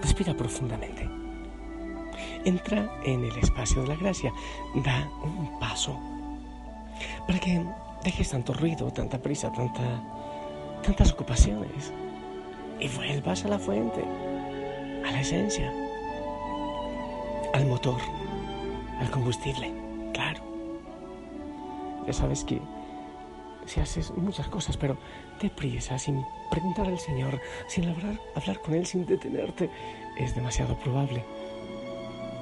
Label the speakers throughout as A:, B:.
A: respira profundamente. Entra en el espacio de la gracia, da un paso. Para que dejes tanto ruido, tanta prisa, tanta, tantas ocupaciones. Y vuelvas a la fuente, a la esencia, al motor, al combustible, claro. Ya sabes que si haces muchas cosas, pero deprisa, sin preguntar al Señor, sin hablar, hablar con Él, sin detenerte, es demasiado probable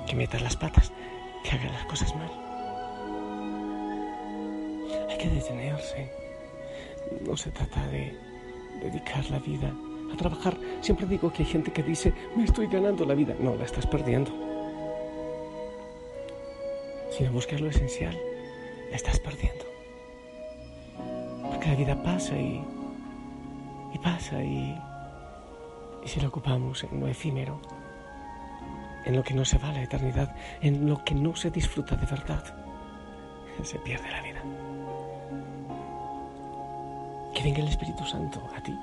A: que metas las patas, que hagas las cosas mal. Hay que detenerse. No se trata de dedicar la vida a trabajar. Siempre digo que hay gente que dice, me estoy ganando la vida. No, la estás perdiendo. Sin buscar lo esencial, la estás perdiendo. Porque la vida pasa y, y pasa y, si la ocupamos en lo efímero, en lo que no se va la eternidad, en lo que no se disfruta de verdad, se pierde la vida. Que venga el Espíritu Santo a ti,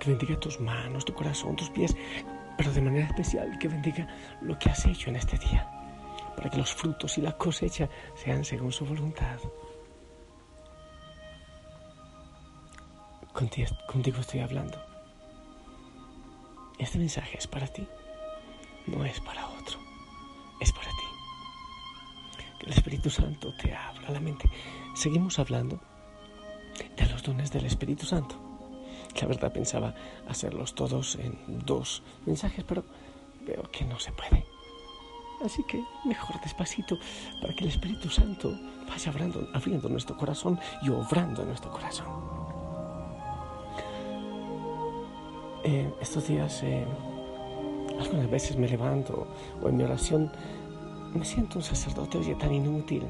A: que bendiga tus manos, tu corazón, tus pies, pero de manera especial que bendiga lo que has hecho en este día, para que los frutos y la cosecha sean según su voluntad. Contigo, estoy hablando. Este mensaje es para ti no es para otro, es para ti. Que el Espíritu Santo te abra la mente. Seguimos hablando de los dones del Espíritu Santo. La verdad pensaba hacerlos todos en dos mensajes, pero veo que no se puede. Así que mejor despacito para que el Espíritu Santo vaya abriendo, abriendo nuestro corazón y obrando en nuestro corazón. Eh, estos días eh, algunas veces me levanto o en mi oración me siento un sacerdote oye, tan inútil,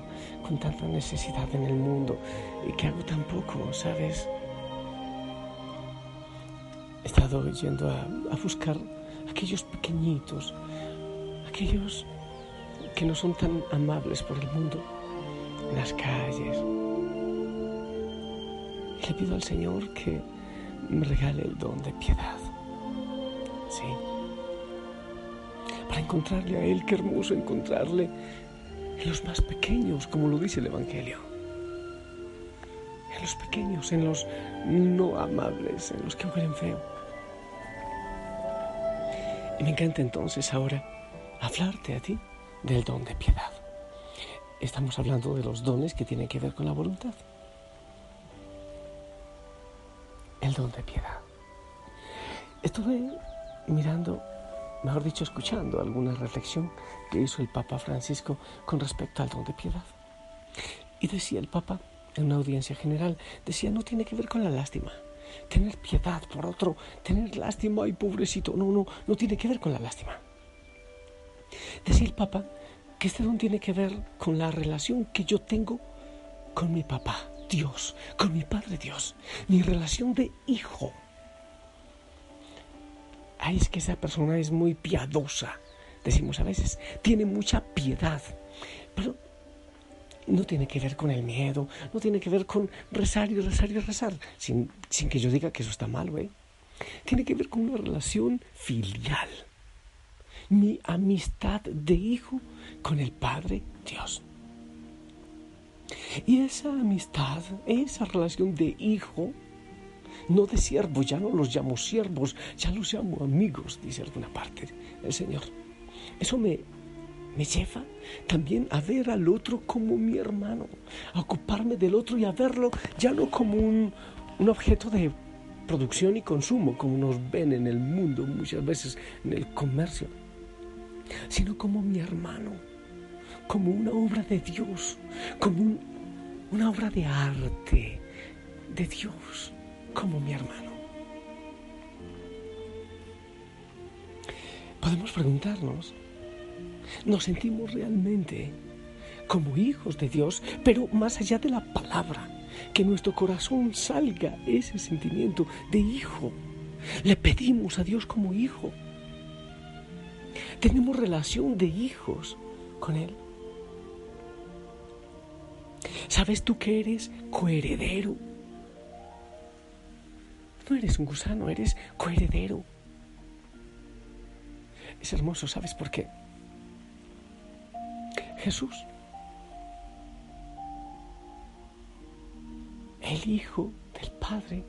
A: con tanta necesidad en el mundo y que hago tan poco, ¿sabes? He estado yendo a, a buscar aquellos pequeñitos, aquellos que no son tan amables por el mundo, en las calles. Le pido al Señor que me regale el don de piedad. Sí para encontrarle a Él. Qué hermoso encontrarle en los más pequeños, como lo dice el Evangelio. En los pequeños, en los no amables, en los que huelen feo. Y me encanta entonces ahora hablarte a ti del don de piedad. Estamos hablando de los dones que tienen que ver con la voluntad. El don de piedad. Estuve mirando mejor dicho, escuchando alguna reflexión que hizo el Papa Francisco con respecto al don de piedad. Y decía el Papa, en una audiencia general, decía, no tiene que ver con la lástima. Tener piedad por otro, tener lástima, ay pobrecito, no, no, no tiene que ver con la lástima. Decía el Papa que este don tiene que ver con la relación que yo tengo con mi papá, Dios, con mi Padre Dios, mi relación de hijo ay, es que esa persona es muy piadosa, decimos a veces, tiene mucha piedad, pero no tiene que ver con el miedo, no tiene que ver con rezar y rezar y rezar, sin, sin que yo diga que eso está mal. Tiene que ver con una relación filial, mi amistad de hijo con el Padre Dios. Y esa amistad, esa relación de hijo, no de siervos, ya no los llamo siervos, ya los llamo amigos, dice alguna parte el Señor. Eso me, me lleva también a ver al otro como mi hermano, a ocuparme del otro y a verlo ya no como un, un objeto de producción y consumo, como nos ven en el mundo muchas veces en el comercio, sino como mi hermano, como una obra de Dios, como una obra de arte de Dios como mi hermano. Podemos preguntarnos, ¿nos sentimos realmente como hijos de Dios, pero más allá de la palabra, que nuestro corazón salga ese sentimiento de hijo? Le pedimos a Dios como hijo. Tenemos relación de hijos con Él. ¿Sabes tú que eres coheredero No eres un gusano, eres coheredero. Es hermoso, ¿sabes por qué? Jesús, el Hijo del Padre,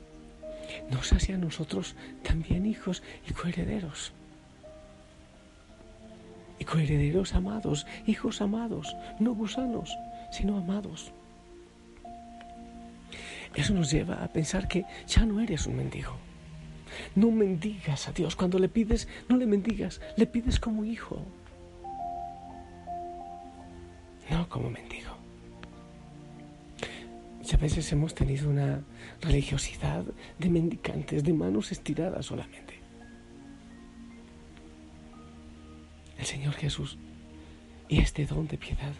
A: nos hace a nosotros también hijos y coherederos. Y coherederos amados, hijos amados, no gusanos, sino amados. Eso nos lleva a pensar que ya no eres un mendigo. No mendigas a Dios. Cuando le pides, no le mendigas, le pides como hijo. No como mendigo. Y a veces hemos tenido una religiosidad de mendicantes, de manos estiradas solamente. El Señor Jesús y este don de piedad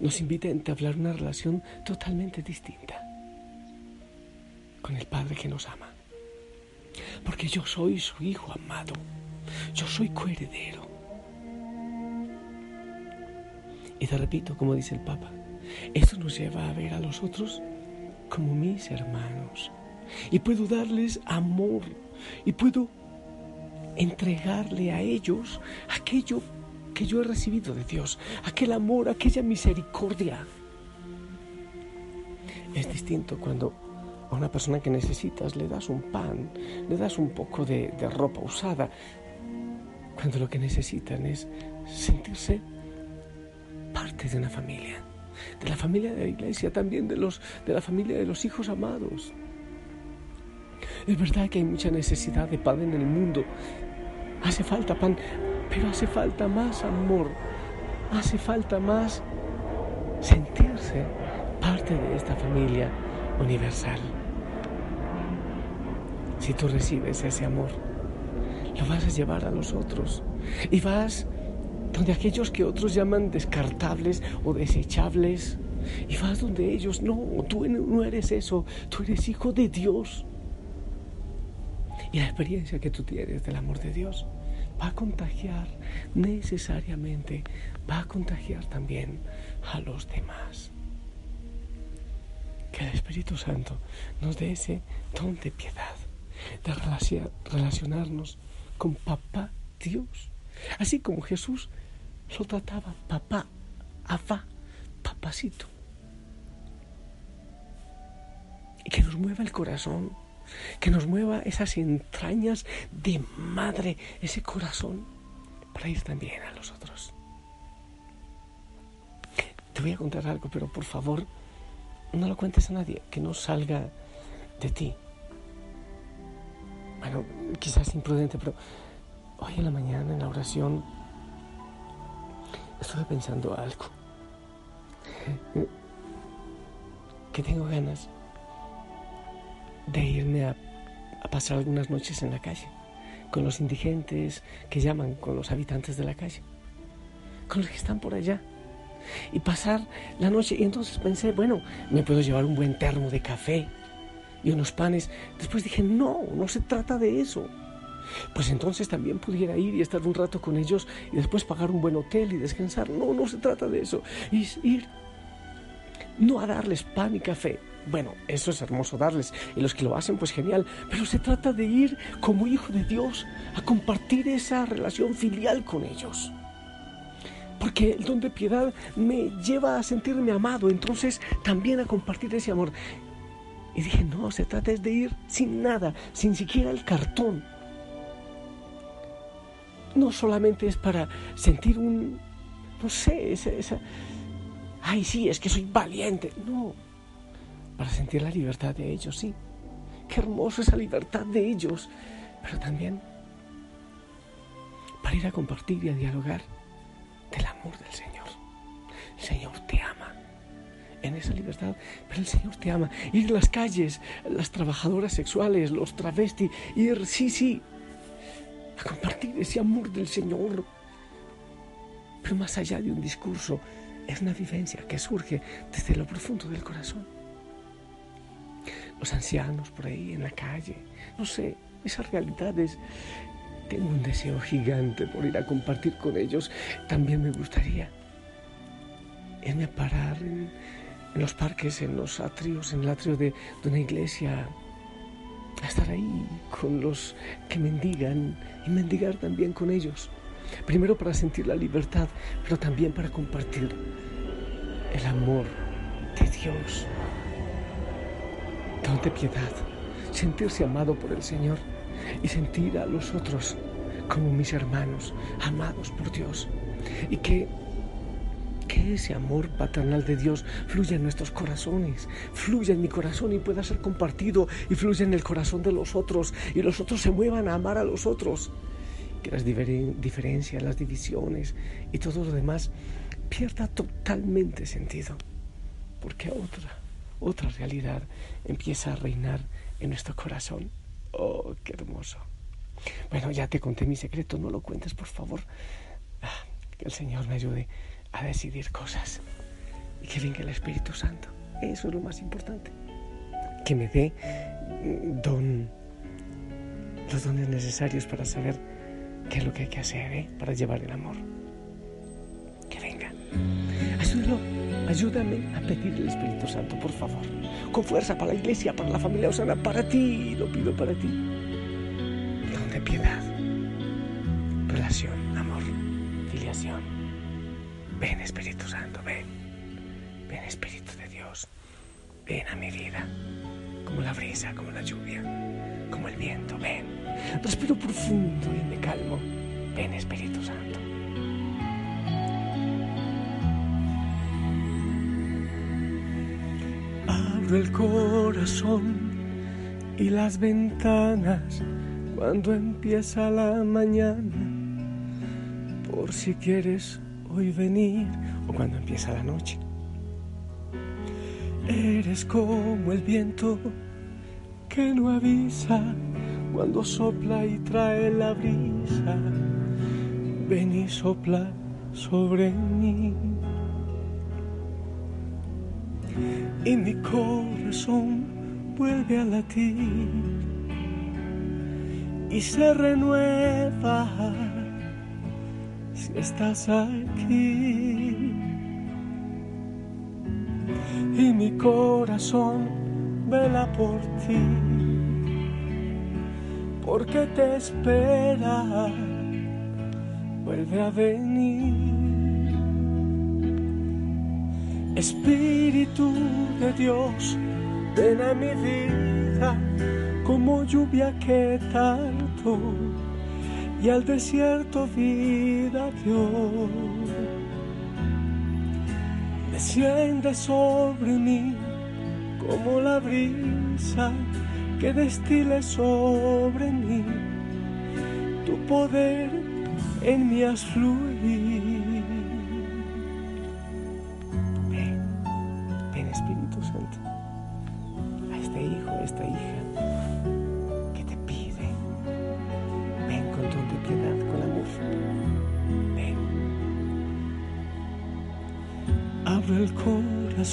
A: nos invita a entablar una relación totalmente distinta con el Padre que nos ama. Porque yo soy su Hijo amado, yo soy coheredero. Y te repito, como dice el Papa, esto nos lleva a ver a los otros como mis hermanos. Y puedo darles amor y puedo entregarle a ellos aquello que yo he recibido de Dios, aquel amor, aquella misericordia. Es distinto cuando a una persona que necesitas le das un pan, le das un poco de, ropa usada, cuando lo que necesitan es sentirse parte de una familia, de la familia de la iglesia, también de, la familia de los hijos amados. Es verdad que hay mucha necesidad de pan en el mundo. Hace falta pan, pero hace falta más amor. Hace falta más sentirse parte de esta familia universal. Si tú recibes ese amor, lo vas a llevar a los otros. Y vas donde aquellos que otros llaman descartables o desechables. Y vas donde ellos, no, tú no eres eso, tú eres hijo de Dios. Y la experiencia que tú tienes del amor de Dios va a contagiar necesariamente, va a contagiar también a los demás. Que el Espíritu Santo nos dé ese don de piedad, de relacionarnos con papá Dios. Así como Jesús lo trataba papá, afá, papacito. Y que nos mueva el corazón, que nos mueva esas entrañas de madre, ese corazón, para ir también a los otros. Te voy a contar algo, pero por favor, no lo cuentes a nadie, que no salga de ti. Bueno, quizás imprudente, pero hoy en la mañana en la oración estuve pensando algo. Que tengo ganas de irme a, a pasar algunas noches en la calle, con los indigentes que llaman, con los habitantes de la calle, con los que están por allá y pasar la noche. Y entonces pensé, bueno, me puedo llevar un buen termo de café y unos panes. Después dije, no, no se trata de eso. Pues entonces también pudiera ir y estar un rato con ellos y después pagar un buen hotel y descansar. No, no se trata de eso. Es ir no a darles pan y café. Bueno, eso es hermoso darles. Y los que lo hacen, pues genial. Pero se trata de ir como hijo de Dios a compartir esa relación filial con ellos porque el don de piedad me lleva a sentirme amado, entonces también a compartir ese amor. Y dije, no, se trata de ir sin nada, sin siquiera el cartón. No solamente es para sentir un, no sé, esa, ay sí, es que soy valiente. No, para sentir la libertad de ellos, sí. Qué hermoso esa libertad de ellos, pero también para ir a compartir y a dialogar del amor del esa libertad, pero el Señor te ama. Ir a las calles, las trabajadoras sexuales, los travestis, ir, sí, sí, a compartir ese amor del Señor. Pero más allá de un discurso, es una vivencia que surge desde lo profundo del corazón. Los ancianos por ahí en la calle, no sé, esas realidades tengo un deseo gigante por ir a compartir con ellos. También me gustaría irme a parar en, los parques, en los atrios, en el atrio de, una iglesia, a estar ahí con los que mendigan y mendigar también con ellos. Primero para sentir la libertad, pero también para compartir el amor de Dios. Don de piedad, sentirse amado por el Señor y sentir a los otros como mis hermanos, amados por Dios. Y que, que ese amor paternal de Dios fluya en nuestros corazones, fluya en mi corazón y pueda ser compartido y fluya en el corazón de los otros y los otros se muevan a amar a los otros. Que las diferencias, las divisiones y todo lo demás pierda totalmente sentido. Porque otra, otra realidad empieza a reinar en nuestro corazón. Oh, qué hermoso. Bueno, ya te conté mi secreto, no lo cuentes, por favor. Ah, que el Señor me ayude a decidir cosas y que venga el Espíritu Santo. Eso es lo más importante. Que me dé mm, don, los dones necesarios para saber qué es lo que hay que hacer ¿eh? para llevar el amor. Que venga. Ayúdalo, ayúdame a pedir el Espíritu Santo, por favor. Con fuerza para la iglesia, para la familia Osana, para ti, lo pido para ti como la brisa, como la lluvia, como el viento, ven. Respiro profundo y me calmo. Ven Espíritu Santo. Abro el corazón y las ventanas cuando empieza la mañana, por si quieres hoy venir o cuando empieza la noche. Eres como el viento que no avisa cuando sopla y trae la brisa. Ven y sopla sobre mí. Y mi corazón vuelve a latir y se renueva si estás aquí. Y mi corazón vela por ti, porque te espera, vuelve a venir. Espíritu de Dios, ven a mi vida como lluvia que tanto y al desierto vida dio. Desciende sobre mí como la brisa que destile sobre mí. Tu poder en mi haz Ven,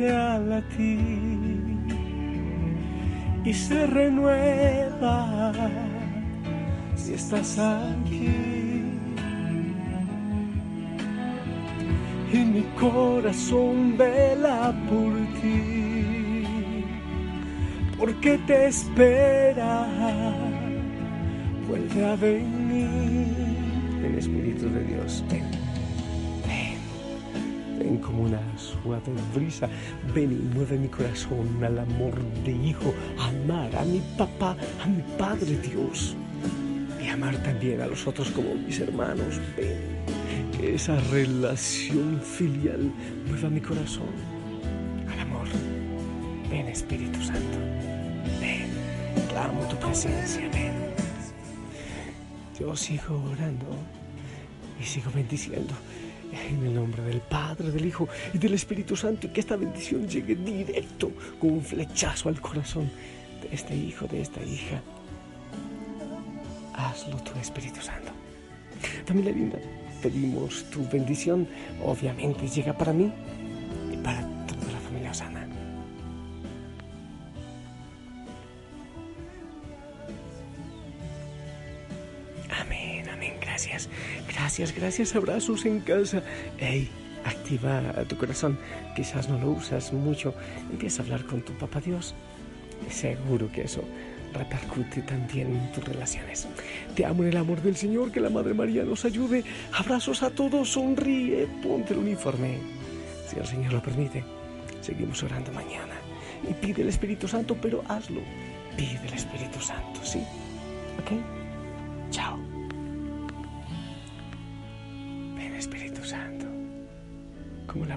A: a y se renueva si estás aquí. Y mi corazón vela por ti, porque te espera, vuelve a venir. El Espíritu de Dios, como una suave brisa. Ven y mueve mi corazón al amor de hijo, amar a mi papá, a mi Padre Dios. Y amar también a los otros como mis hermanos. Ven, que esa relación filial mueva mi corazón al amor. Ven Espíritu Santo. Ven, clamo tu presencia. Ven. Yo sigo orando y sigo bendiciendo. En el nombre del Padre, del Hijo y del Espíritu Santo, y que esta bendición llegue directo como un flechazo al corazón de este hijo, de esta hija. Hazlo tu Espíritu Santo. Familia linda, pedimos tu bendición. Obviamente llega para mí Gracias, gracias. Abrazos en casa. Hey, activa tu corazón. Quizás no lo usas mucho. Empieza a hablar con tu papá Dios. Seguro que eso repercute también en tus relaciones. Te amo en el amor del Señor, que la Madre María nos ayude. Abrazos a todos, sonríe, ponte el uniforme. Si el Señor lo permite, seguimos orando mañana. Y pide el Espíritu Santo, pero hazlo. Pide el Espíritu Santo, ¿sí? ¿Ok? Chao. Santo, como la